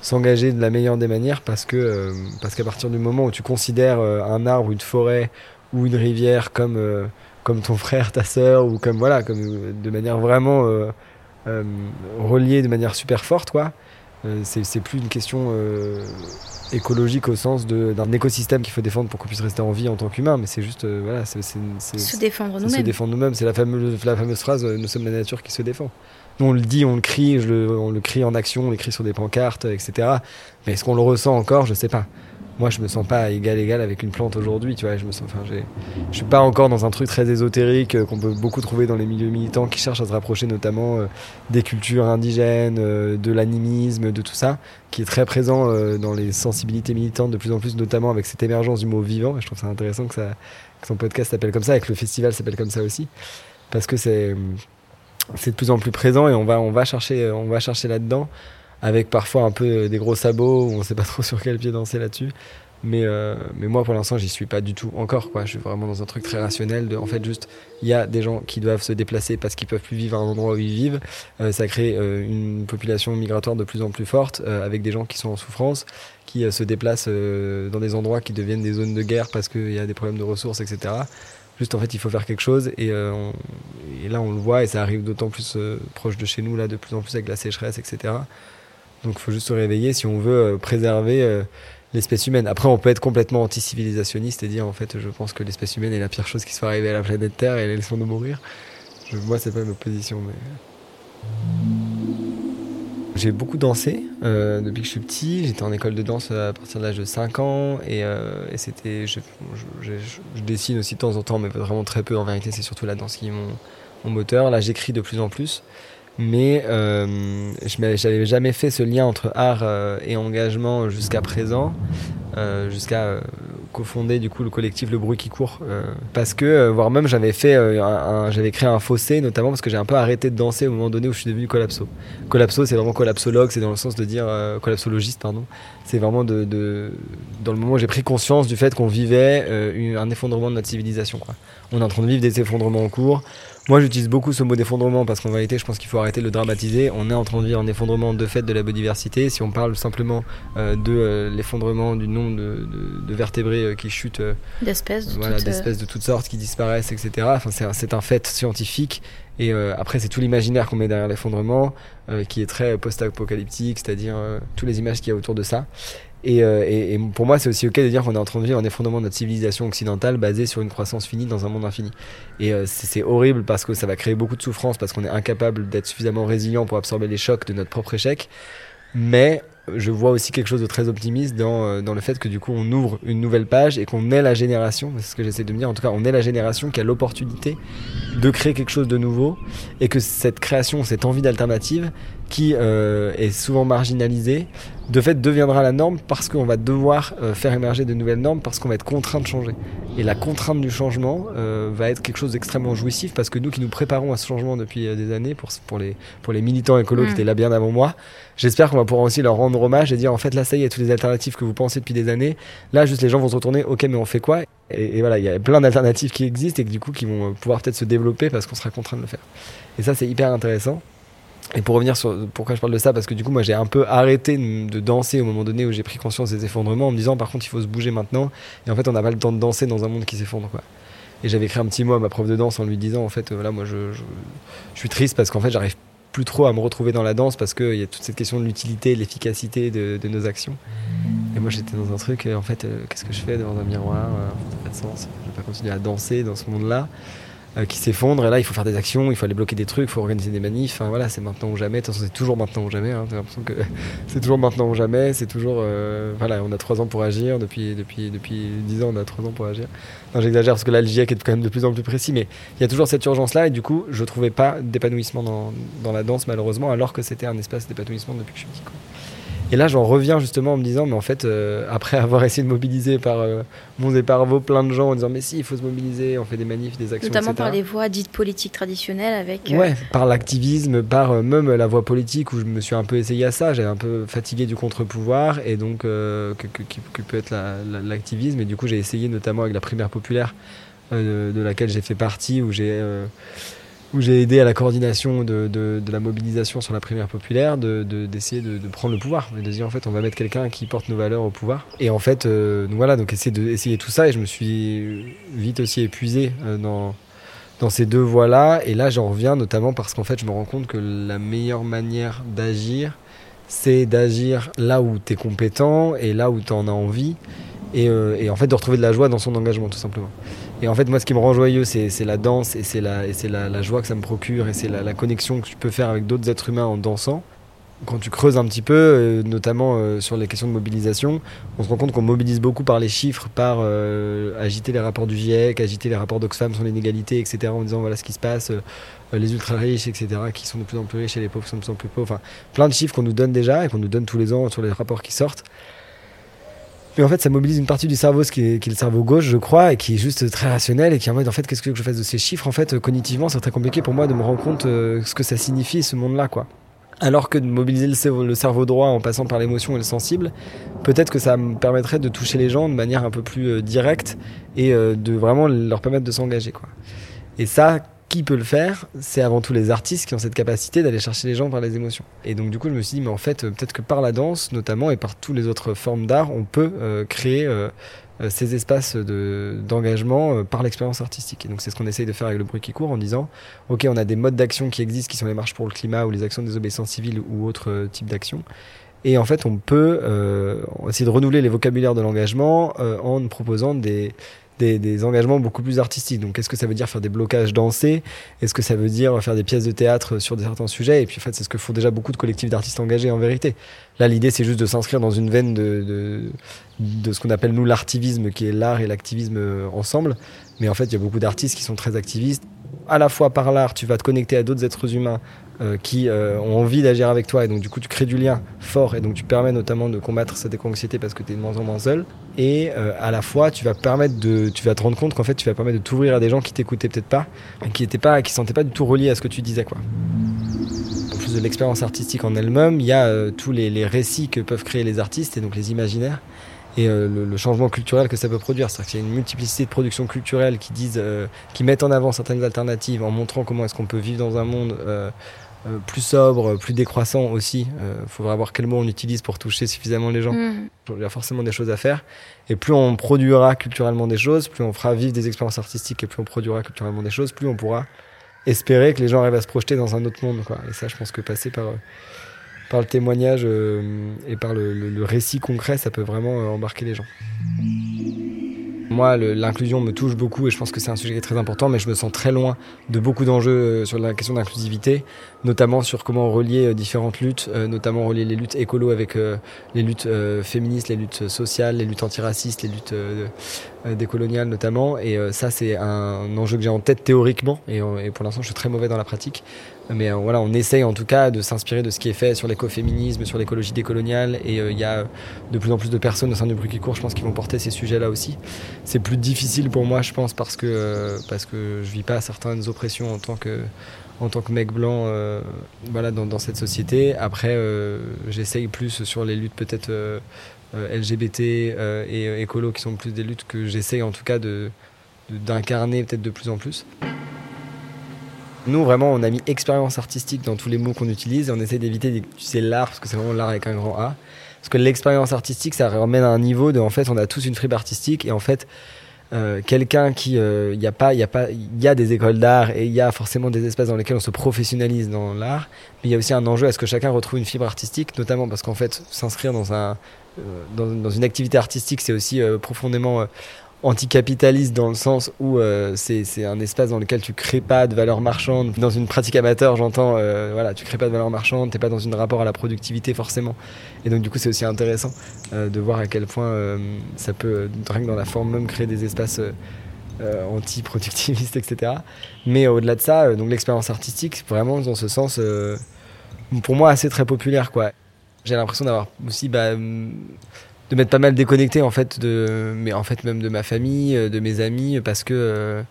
s'engager de la meilleure des manières parce que euh, parce qu'à partir du moment où tu considères euh, un arbre, une forêt ou une rivière comme comme ton frère, ta sœur ou comme voilà, comme de manière vraiment reliée de manière super forte, quoi. C'est plus une question écologique au sens d'un écosystème qu'il faut défendre pour qu'on puisse rester en vie en tant qu'humain, mais c'est juste, euh, voilà, c'est
se défendre nous-mêmes.
Se défendre nous-mêmes, c'est la fameuse, la fameuse phrase euh, Nous sommes la nature qui se défend. Nous, on le dit, on le crie, je le, on le crie en action, on l'écrit sur des pancartes, etc. Mais est-ce qu'on le ressent encore? Je sais pas moi je me sens pas égal égal avec une plante aujourd'hui tu vois je me sens enfin je suis pas encore dans un truc très ésotérique euh, qu'on peut beaucoup trouver dans les milieux militants qui cherchent à se rapprocher notamment euh, des cultures indigènes euh, de l'animisme de tout ça qui est très présent dans les sensibilités militantes de plus en plus notamment avec cette émergence du mot vivant je trouve ça intéressant que ça que son podcast s'appelle comme ça et que le festival s'appelle comme ça aussi parce que c'est c'est de plus en plus présent et on va on va chercher on va chercher là dedans avec parfois un peu euh, des gros sabots où on sait pas trop sur quel pied danser là-dessus. Mais, euh, mais moi, pour l'instant, j'y suis pas du tout encore. Quoi. Je suis vraiment dans un truc très rationnel. De, en fait, juste, il y a des gens qui doivent se déplacer parce qu'ils peuvent plus vivre à un endroit où ils vivent. Euh, ça crée une population migratoire de plus en plus forte, avec des gens qui sont en souffrance, qui se déplacent dans des endroits qui deviennent des zones de guerre parce qu'il y a des problèmes de ressources, etc. Juste, en fait, il faut faire quelque chose. Et, et là, on le voit, et ça arrive d'autant plus proche de chez nous, là, de plus en plus avec la sécheresse, etc. Donc il faut juste se réveiller si on veut euh, préserver euh, l'espèce humaine. Après, on peut être complètement anti-civilisationniste et dire en fait, je pense que l'espèce humaine est la pire chose qui soit arrivée à la planète Terre et de mourir. Je, moi, c'est pas ma position, mais. J'ai beaucoup dansé euh, depuis que je suis petit. J'étais en école de danse à partir de l'âge de 5 ans et, c'était. Je, je, dessine aussi de temps en temps, mais vraiment très peu en vérité. C'est surtout la danse qui est mon, mon moteur. Là, j'écris de plus en plus mais euh, je n'avais jamais fait ce lien entre art euh, et engagement jusqu'à présent, euh, jusqu'à euh, cofonder du coup le collectif Le Bruit qui court, euh, parce que voire même j'avais fait, j'avais créé un fossé notamment parce que j'ai un peu arrêté de danser au moment donné où je suis devenu collapso. Collapso, c'est vraiment collapsologue, c'est dans le sens de dire collapsologiste, pardon. C'est vraiment de, de, dans le moment où j'ai pris conscience du fait qu'on vivait un effondrement de notre civilisation. Quoi. On est en train de vivre des effondrements en cours. Moi, j'utilise beaucoup ce mot d'effondrement parce qu'en vérité, je pense qu'il faut arrêter de le dramatiser. On est en train de vivre un effondrement de fait de la biodiversité. Si on parle simplement euh, de euh, l'effondrement du nombre de, de, de vertébrés euh, qui chutent,
d'espèces de,
voilà, d'espèces de toutes sortes qui disparaissent, etc. Enfin, c'est, c'est un fait scientifique. Et après, c'est tout l'imaginaire qu'on met derrière l'effondrement, qui est très post-apocalyptique, c'est-à-dire toutes les images qu'il y a autour de ça. Euh, et, pour moi, c'est aussi ok de dire qu'on est en train de vivre un effondrement de notre civilisation occidentale basée sur une croissance finie dans un monde infini. Et euh, c'est horrible parce que ça va créer beaucoup de souffrance parce qu'on est incapable d'être suffisamment résilient pour absorber les chocs de notre propre échec. Mais je vois aussi quelque chose de très optimiste dans, euh, dans le fait que du coup on ouvre une nouvelle page et qu'on est la génération, c'est ce que j'essaie de me dire, en tout cas on est la génération qui a l'opportunité de créer quelque chose de nouveau et que cette création, cette envie d'alternative qui est souvent marginalisée, de fait deviendra la norme parce qu'on va devoir euh, faire émerger de nouvelles normes, parce qu'on va être contraint de changer. Et la contrainte du changement euh, va être quelque chose d'extrêmement jouissif parce que nous qui nous préparons à ce changement depuis des années, pour, pour, les, pour les militants écolos qui mm. étaient là bien avant moi, j'espère qu'on va pouvoir aussi leur rendre hommage et dire en fait là ça y est, toutes les alternatives que vous pensez depuis des années, là juste les gens vont se retourner, ok mais on fait quoi? Et, et, voilà, il y a plein d'alternatives qui existent et que, du coup qui vont pouvoir peut-être se développer parce qu'on sera contraint de le faire. Et ça c'est hyper intéressant. Et pour revenir sur pourquoi je parle de ça, parce que du coup, moi, j'ai un peu arrêté de danser au moment donné où j'ai pris conscience des effondrements en me disant, par contre, il faut se bouger maintenant. Et en fait, on n'a pas le temps de danser dans un monde qui s'effondre, quoi. Et j'avais écrit un petit mot à ma prof de danse en lui disant, en fait, voilà, moi, je, je, suis triste parce qu'en fait, j'arrive plus trop à me retrouver dans la danse parce qu'il y a toute cette question de l'utilité, de l'efficacité de, de, nos actions. Et moi j'étais dans un truc, en fait, qu'est-ce que je fais devant un miroir Ça n'a pas de sens. Je vais pas continuer à danser dans ce monde-là. Euh, qui s'effondre. Et là, il faut faire des actions, il faut aller bloquer des trucs, il faut organiser des manifs. Voilà, c'est maintenant ou jamais. De toute façon, c'est toujours maintenant ou jamais. Hein. l'impression que c'est toujours maintenant ou jamais. C'est toujours. Euh, voilà, on a trois ans pour agir. Depuis, depuis, depuis 10 ans, on a trois ans pour agir. J'exagère parce que là, le GIEC est quand même de plus en plus précis. Mais il y a toujours cette urgence-là. Et du coup, je trouvais pas d'épanouissement dans, dans, la danse, malheureusement, alors que c'était un espace d'épanouissement depuis que je suis petit. Et là, j'en reviens justement en me disant, mais en fait, euh, après avoir essayé de mobiliser par euh, mon et par vos plein de gens en disant, mais si, il faut se mobiliser, on fait des manifs, des actions.
Notamment par les voies dites politiques traditionnelles avec.
Euh, ouais, par l'activisme, par même la voie politique où je me suis un peu essayé à ça. J'ai un peu fatigué du contre-pouvoir et donc que, peut être l'activisme. et du coup, j'ai essayé notamment avec la primaire populaire de, laquelle j'ai fait partie, où j'ai où j'ai aidé à la coordination de, la mobilisation sur la primaire populaire, d'essayer de, prendre le pouvoir, de dire en fait on va mettre quelqu'un qui porte nos valeurs au pouvoir. Et en fait, euh, voilà, donc essayer, de, essayer tout ça, et je me suis vite aussi épuisé euh, dans, dans ces deux voies-là. Et là, j'en reviens notamment parce qu'en fait, je me rends compte que la meilleure manière d'agir, c'est d'agir là où tu es compétent et là où tu en as envie. Et, euh, et, en fait, de retrouver de la joie dans son engagement, tout simplement. Et en fait, moi, ce qui me rend joyeux, c'est la danse et c'est la, joie que ça me procure et c'est la, la, connexion que tu peux faire avec d'autres êtres humains en dansant. Quand tu creuses un petit peu, euh, notamment euh, sur les questions de mobilisation, on se rend compte qu'on mobilise beaucoup par les chiffres, par euh, agiter les rapports du GIEC, agiter les rapports d'Oxfam sur l'inégalité, etc., en disant voilà ce qui se passe, les ultra riches, etc., qui sont de plus en plus riches et les pauvres qui sont de plus en plus pauvres. Enfin, plein de chiffres qu'on nous donne déjà et qu'on nous donne tous les ans sur les rapports qui sortent. Mais en fait, ça mobilise une partie du cerveau, ce qui est, le cerveau gauche, je crois, et qui est juste très rationnel et qui est en mode, en fait, qu'est-ce que je fasse de ces chiffres? En fait, cognitivement, c'est très compliqué pour moi de me rendre compte euh, ce que ça signifie, ce monde-là, quoi. Alors que de mobiliser le cerveau, le cerveau droit en passant par l'émotion et le sensible, peut-être que ça me permettrait de toucher les gens de manière un peu plus euh, directe et euh, de vraiment leur permettre de s'engager. Et ça, qui peut le faire C'est avant tout les artistes qui ont cette capacité d'aller chercher les gens par les émotions. Et donc du coup, je me suis dit, mais en fait, euh, peut-être que par la danse, notamment, et par toutes les autres formes d'art, on peut euh, créer euh, ces espaces d'engagement par l'expérience artistique. Et donc c'est ce qu'on essaye de faire avec le bruit qui court en disant, ok, on a des modes d'action qui existent, qui sont les marches pour le climat ou les actions de désobéissance civile ou autres types d'actions. Et en fait, on peut essayer de renouveler les vocabulaires de l'engagement en proposant des, des, engagements beaucoup plus artistiques. Donc, qu'est-ce que ça veut dire faire des blocages dansés? Est-ce que ça veut dire faire des pièces de théâtre sur certains sujets? Et puis, en fait, c'est ce que font déjà beaucoup de collectifs d'artistes engagés en vérité. Là, l'idée, c'est juste de s'inscrire dans une veine de, de, de ce qu'on appelle, nous, l'artivisme, qui est l'art et l'activisme euh, ensemble. Mais en fait, il y a beaucoup d'artistes qui sont très activistes. À la fois par l'art, tu vas te connecter à d'autres êtres humains euh, qui euh, ont envie d'agir avec toi. Et donc du coup tu crées du lien fort et donc tu permets notamment de combattre cette éco-anxiété parce que tu es de moins en moins seul. Et euh, à la fois tu vas permettre de tu vas te rendre compte qu'en fait tu vas permettre de t'ouvrir à des gens qui t'écoutaient peut-être pas qui étaient pas qui se sentaient pas du tout reliés à ce que tu disais quoi. En plus de l'expérience artistique en elle-même il y a tous les, les, récits que peuvent créer les artistes et donc les imaginaires et le, le, changement culturel que ça peut produire. C'est-à-dire qu'il y a une multiplicité de productions culturelles qui disent, qui mettent en avant certaines alternatives en montrant comment est-ce qu'on peut vivre dans un monde euh, plus sobre, plus décroissant aussi. Il euh, faudra voir quel mot on utilise pour toucher suffisamment les gens. Mm. Il y a forcément des choses à faire. Et plus on produira culturellement des choses, plus on fera vivre des expériences artistiques et plus on produira culturellement des choses, plus on pourra espérer que les gens arrivent à se projeter dans un autre monde. Quoi. Et ça, je pense que passer par, euh, par le témoignage et par le, le, récit concret, ça peut vraiment embarquer les gens. Moi, l'inclusion me touche beaucoup et je pense que c'est un sujet qui est très important, mais je me sens très loin de beaucoup d'enjeux euh, sur la question d'inclusivité, notamment sur comment relier euh, différentes luttes, euh, notamment relier les luttes écolo avec les luttes féministes, les luttes sociales, les luttes antiracistes, les luttes décoloniales notamment. Et ça, c'est un enjeu que j'ai en tête théoriquement, et, pour l'instant, je suis très mauvais dans la pratique. Mais euh, voilà, on essaye en tout cas de s'inspirer de ce qui est fait sur l'écoféminisme, sur l'écologie décoloniale. Et euh, il y a de plus en plus de personnes au sein du bruit court, je pense, qui vont porter ces sujets-là aussi. C'est plus difficile pour moi, je pense, parce que, euh, parce que je vis pas certaines oppressions en tant que, en tant que mec blanc voilà, dans, cette société. Après, j'essaye plus sur les luttes peut-être LGBT et écolo, qui sont plus des luttes que j'essaye en tout cas de d'incarner peut-être de plus en plus. Nous, vraiment, on a mis expérience artistique dans tous les mots qu'on utilise et on essaie d'éviter, sais, l'art, parce que c'est vraiment l'art avec un grand A. Parce que l'expérience artistique, ça ramène à un niveau de, en fait, on a tous une fripe artistique et en fait, euh, quelqu'un qui, il euh, y a pas, il y a pas, il y a des écoles d'art et il y a forcément des espaces dans lesquels on se professionnalise dans l'art, mais il y a aussi un enjeu à ce que chacun retrouve une fibre artistique, notamment parce qu'en fait, s'inscrire dans un, dans, dans, une activité artistique, c'est aussi profondément anticapitaliste dans le sens où euh, c'est un espace dans lequel tu crées pas de valeur marchande. Dans une pratique amateur, j'entends, euh, voilà, tu crées pas de valeur marchande, t'es pas dans un rapport à la productivité forcément. Et donc du coup, c'est aussi intéressant euh, de voir à quel point ça peut, rien que dans la forme même, créer des espaces anti-productivistes, etc. Mais au-delà de ça, donc l'expérience artistique, vraiment dans ce sens, pour moi, assez très populaire, quoi. J'ai l'impression d'avoir aussi bah, de m'être pas mal déconnecté en fait de mais en fait même de ma famille euh, de mes amis parce que euh,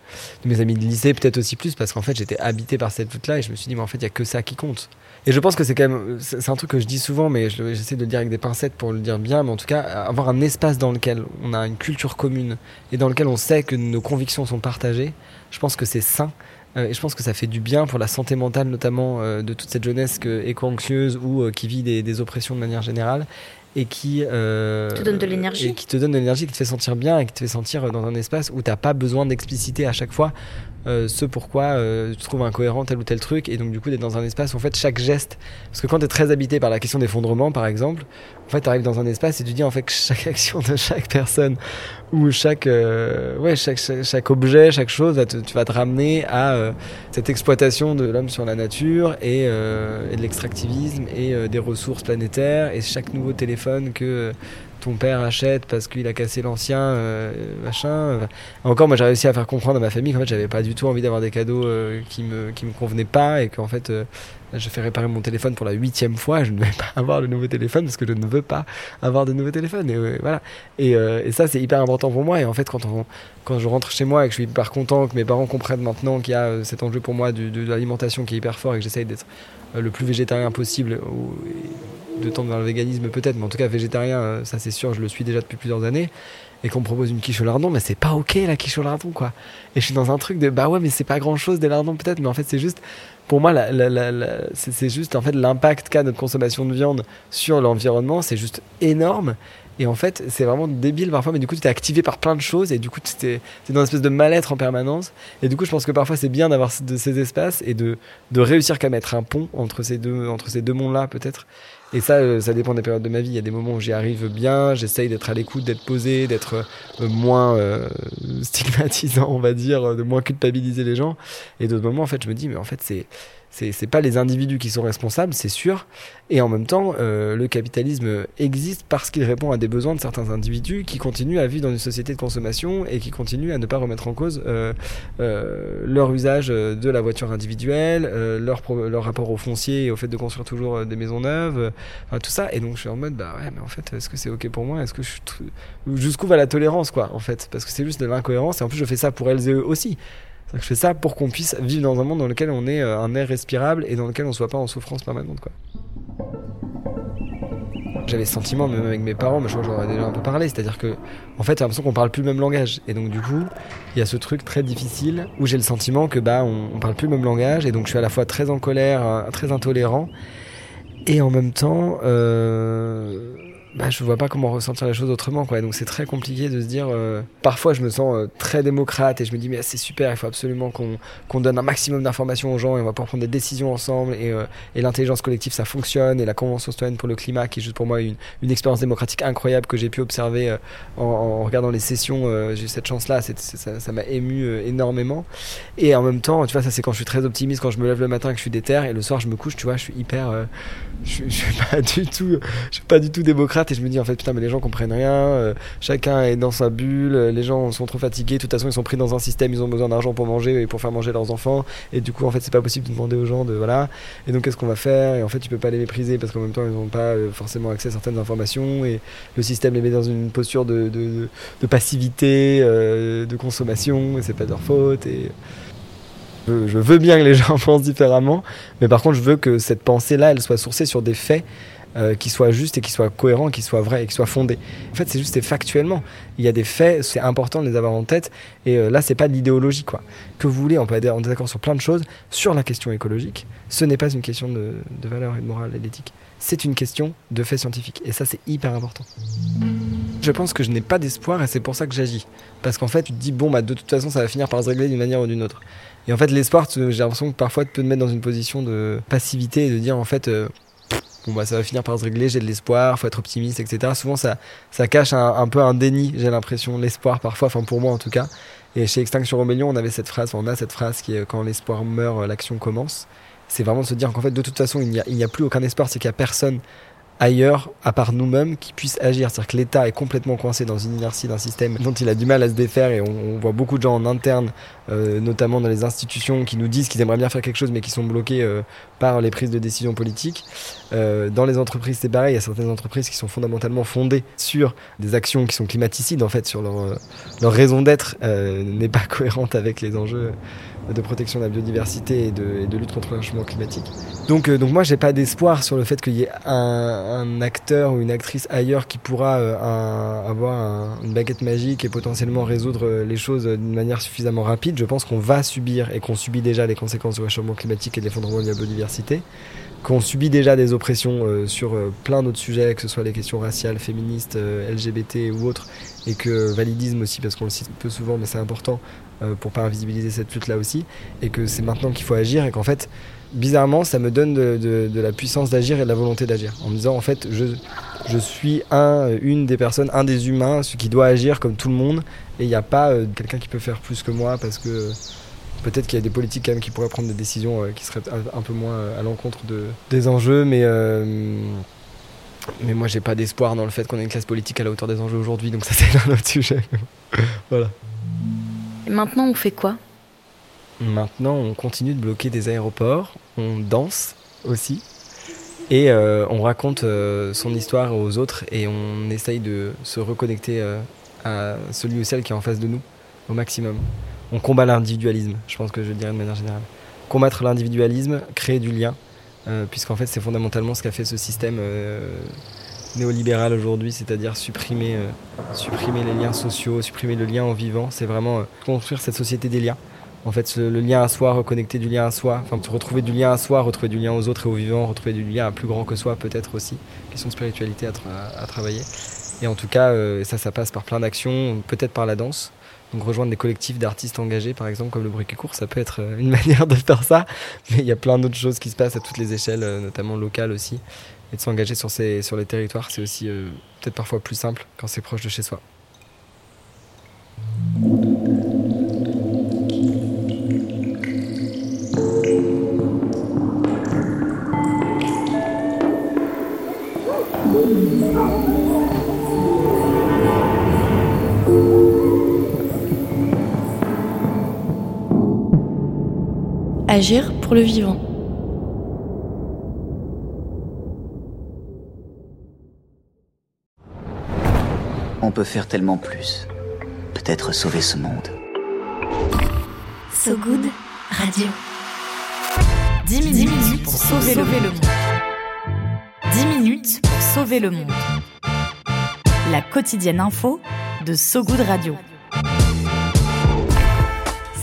de mes amis de lycée peut-être aussi plus parce qu'en fait j'étais habité par cette lutte là et je me suis dit mais en fait il y a que ça qui compte. Et je pense que c'est quand même c'est un truc que je dis souvent mais j'essaie de le dire avec des pincettes pour le dire bien mais en tout cas avoir un espace dans lequel on a une culture commune et dans lequel on sait que nos convictions sont partagées je pense que c'est sain. Euh, et je pense que ça fait du bien pour la santé mentale, notamment de toute cette jeunesse éco-anxieuse ou qui vit des, oppressions de manière générale et qui
euh, te donne de l'énergie.
qui te donne de l'énergie, qui te fait sentir bien et qui te fait sentir dans un espace où tu n'as pas besoin d'expliciter à chaque fois euh, ce pourquoi euh, tu trouves incohérent tel ou tel truc et donc du coup d'être dans un espace où en fait chaque geste parce que quand tu es très habité par la question d'effondrement par exemple en fait tu arrives dans un espace et tu dis en fait que chaque action de chaque personne ou chaque euh, ouais chaque, chaque, objet chaque chose tu vas te ramener à cette exploitation de l'homme sur la nature et, et de l'extractivisme et des ressources planétaires et chaque nouveau téléphone que ton père achète parce qu'il a cassé l'ancien, euh, machin. Encore, moi, j'ai réussi à faire comprendre à ma famille qu'en fait, j'avais pas du tout envie d'avoir des cadeaux euh, qui me qui me convenaient pas et qu'en fait, euh, je fais réparer mon téléphone pour la huitième fois. Je ne vais pas avoir le nouveau téléphone parce que je ne veux pas avoir de nouveau téléphone. Et voilà. Et, et ça, c'est hyper important pour moi. Et en fait, quand quand je rentre chez moi et que je suis hyper content, que mes parents comprennent maintenant qu'il y a cet enjeu pour moi de, de l'alimentation qui est hyper fort et que j'essaye d'être le plus végétarien possible de tendre vers le véganisme peut-être, mais en tout cas végétarien, euh, ça c'est sûr, je le suis déjà depuis plusieurs années, et qu'on propose une quiche au lardon, mais c'est pas ok la quiche au lardon quoi. Et je suis dans un truc de bah ouais, mais c'est pas grand chose des lardons peut-être, mais en fait c'est juste, pour moi, la, c'est juste en fait l'impact qu'a notre consommation de viande sur l'environnement, c'est juste énorme. Et en fait, c'est vraiment débile parfois, mais du coup, tu es activé par plein de choses et du coup, tu es, dans une espèce de mal-être en permanence. Et du coup, je pense que parfois, c'est bien d'avoir de ces espaces et de, de réussir qu'à mettre un pont entre ces deux, entre ces deux mondes-là, peut-être. Et ça, euh, ça dépend des périodes de ma vie. Il y a des moments où j'y arrive bien, j'essaye d'être à l'écoute, d'être posé, d'être euh, moins euh, stigmatisant, on va dire, de moins culpabiliser les gens. Et d'autres moments, en fait, je me dis, mais en fait, c'est c'est pas les individus qui sont responsables, c'est sûr. Et en même temps, euh, le capitalisme existe parce qu'il répond à des besoins de certains individus qui continuent à vivre dans une société de consommation et qui continuent à ne pas remettre en cause euh, euh, leur usage de la voiture individuelle, leur, leur rapport au foncier et au fait de construire toujours des maisons neuves, enfin, tout ça. Et donc je suis en mode, bah ouais, mais en fait, est-ce que c'est ok pour moi? Est-ce que je jusqu'où va la tolérance, quoi, en fait? Parce que c'est juste de l'incohérence et en plus je fais ça pour elles et eux aussi. Je fais ça pour qu'on puisse vivre dans un monde dans lequel on ait euh, un air respirable et dans lequel on soit pas en souffrance permanente. Quoi. J'avais ce sentiment, même avec mes parents, mais je crois que j'en ai déjà un peu parlé, c'est-à-dire que, en fait, j'ai l'impression qu'on parle plus le même langage. Et donc, du coup, il y a ce truc très difficile où j'ai le sentiment que, bah, on, on, parle plus le même langage, et donc je suis à la fois très en colère, euh, très intolérant, et en même temps, euh, bah, je vois pas comment ressentir les choses autrement quoi. Donc c'est très compliqué de se dire. Euh, parfois je me sens euh, très démocrate et je me dis mais c'est super, il faut absolument qu'on donne un maximum d'informations aux gens et on va pouvoir prendre des décisions ensemble et, euh, et l'intelligence collective ça fonctionne et la convention citoyenne pour le climat qui est juste pour moi une, une expérience démocratique incroyable que j'ai pu observer en, regardant les sessions. j'ai eu cette chance là, ça m'a ému énormément. Et en même temps, tu vois ça c'est quand je suis très optimiste, quand je me lève le matin que je suis déter et le soir je me couche, tu vois, je suis hyper, je, je suis pas du tout, je suis pas du tout démocrate et je me dis en fait putain mais les gens comprennent rien, euh, chacun est dans sa bulle, les gens sont trop fatigués, de toute façon ils sont pris dans un système, ils ont besoin d'argent pour manger et pour faire manger leurs enfants. Et du coup en fait c'est pas possible de demander aux gens de voilà. Et donc qu'est-ce qu'on va faire? Et en fait tu peux pas les mépriser parce qu'en même temps ils n'ont pas euh, forcément accès à certaines informations. Et le système les met dans une posture de, de, passivité, euh, de consommation et c'est pas de leur faute. Et je veux bien que les gens pensent différemment, mais par contre, je veux que cette pensée-là, elle soit sourcée sur des faits euh, qui soit juste et qui soit cohérent, qui soit vrai et qui soit fondé. En fait, c'est juste factuellement. Il y a des faits, c'est important de les avoir en tête. Et euh, là, c'est pas de l'idéologie, quoi. Que vous voulez, on peut être en désaccord sur plein de choses. Sur la question écologique, ce n'est pas une question de, de valeur et de morale et d'éthique. C'est une question de faits scientifiques. Et ça, c'est hyper important. Je pense que je n'ai pas d'espoir et c'est pour ça que j'agis. Parce qu'en fait, tu te dis, bon, bah, de toute façon, ça va finir par se régler d'une manière ou d'une autre. Et en fait, l'espoir, j'ai l'impression que parfois, tu peux te mettre dans une position de passivité et de dire, en fait, euh, bon, bah, ça va finir par se régler, j'ai de l'espoir, faut être optimiste, etc. Souvent, ça, ça cache un, peu un déni, j'ai l'impression, l'espoir parfois, enfin, pour moi en tout cas. Et chez Extinction Rebellion, on avait cette phrase, on a cette phrase qui est quand l'espoir meurt, l'action commence. C'est vraiment de se dire qu'en fait, de toute façon, il n'y a, a plus aucun espoir, c'est qu'il n'y a personne ailleurs, à part nous-mêmes, qui puisse agir. C'est-à-dire que l'État est complètement coincé dans une inertie d'un système dont il a du mal à se défaire et on, voit beaucoup de gens en interne, euh, notamment dans les institutions, qui nous disent qu'ils aimeraient bien faire quelque chose mais qui sont bloqués euh, par les prises de décision politiques. Euh, dans les entreprises, c'est pareil. Il y a certaines entreprises qui sont fondamentalement fondées sur des actions qui sont climaticides, en fait, sur leur, raison d'être n'est pas cohérente avec les enjeux de protection de la biodiversité et de, lutte contre le changement climatique. Donc, euh, donc moi, j'ai pas d'espoir sur le fait qu'il y ait un, acteur ou une actrice ailleurs qui pourra euh, avoir un- une baguette magique et potentiellement résoudre euh, les choses d'une manière suffisamment rapide. Je pense qu'on va subir et qu'on subit déjà les conséquences du réchauffement climatique et de l'effondrement de la biodiversité qu'on subit déjà des oppressions euh, sur plein d'autres sujets, que ce soit les questions raciales, féministes, LGBT ou autres, et que validisme aussi, parce qu'on le cite peu souvent, mais c'est important pour pas invisibiliser cette lutte-là aussi, et que c'est maintenant qu'il faut agir, et qu'en fait, bizarrement, ça me donne de, la puissance d'agir et de la volonté d'agir, en me disant, en fait, je, suis un, une des personnes, un des humains, celui qui doit agir comme tout le monde, et il n'y a pas euh, quelqu'un qui peut faire plus que moi, parce que... euh, Peut-être qu'il y a des politiques quand même qui pourraient prendre des décisions euh, qui seraient un, un peu moins euh, à l'encontre de, des enjeux, mais, euh, mais moi j'ai pas d'espoir dans le fait qu'on ait une classe politique à la hauteur des enjeux aujourd'hui, donc ça c'est un autre sujet. voilà.
Maintenant, on fait quoi?
Maintenant on continue de bloquer des aéroports, on danse aussi, et euh, on raconte euh, son histoire aux autres et on essaye de se reconnecter euh, à celui ou celle qui est en face de nous au maximum. On combat l'individualisme, je pense que je dirais de manière générale. Combattre l'individualisme, créer du lien, puisqu'en fait c'est fondamentalement ce qu'a fait ce système néolibéral aujourd'hui, c'est-à-dire supprimer, euh, supprimer les liens sociaux, supprimer le lien en vivant, c'est vraiment euh, construire cette société des liens. En fait, le lien à soi, reconnecter du lien à soi, enfin retrouver du lien à soi, retrouver du lien aux autres et aux vivants, retrouver du lien à plus grand que soi peut-être aussi. Question de spiritualité à, tra- à travailler. Et en tout cas, euh, ça, ça passe par plein d'actions, peut-être par la danse. Donc rejoindre des collectifs d'artistes engagés, par exemple, comme le Bruit qui court, ça peut être une manière de faire ça. Mais il y a plein d'autres choses qui se passent à toutes les échelles, notamment locales aussi. Et de s'engager sur, sur les territoires, c'est aussi euh, peut-être parfois plus simple quand c'est proche de chez soi.
Agir pour le vivant.
Peut faire tellement plus. Peut-être sauver ce monde.
So Good Radio.
10 minutes, pour sauver, le monde. 10 minutes pour sauver le monde. La quotidienne info de So Good Radio.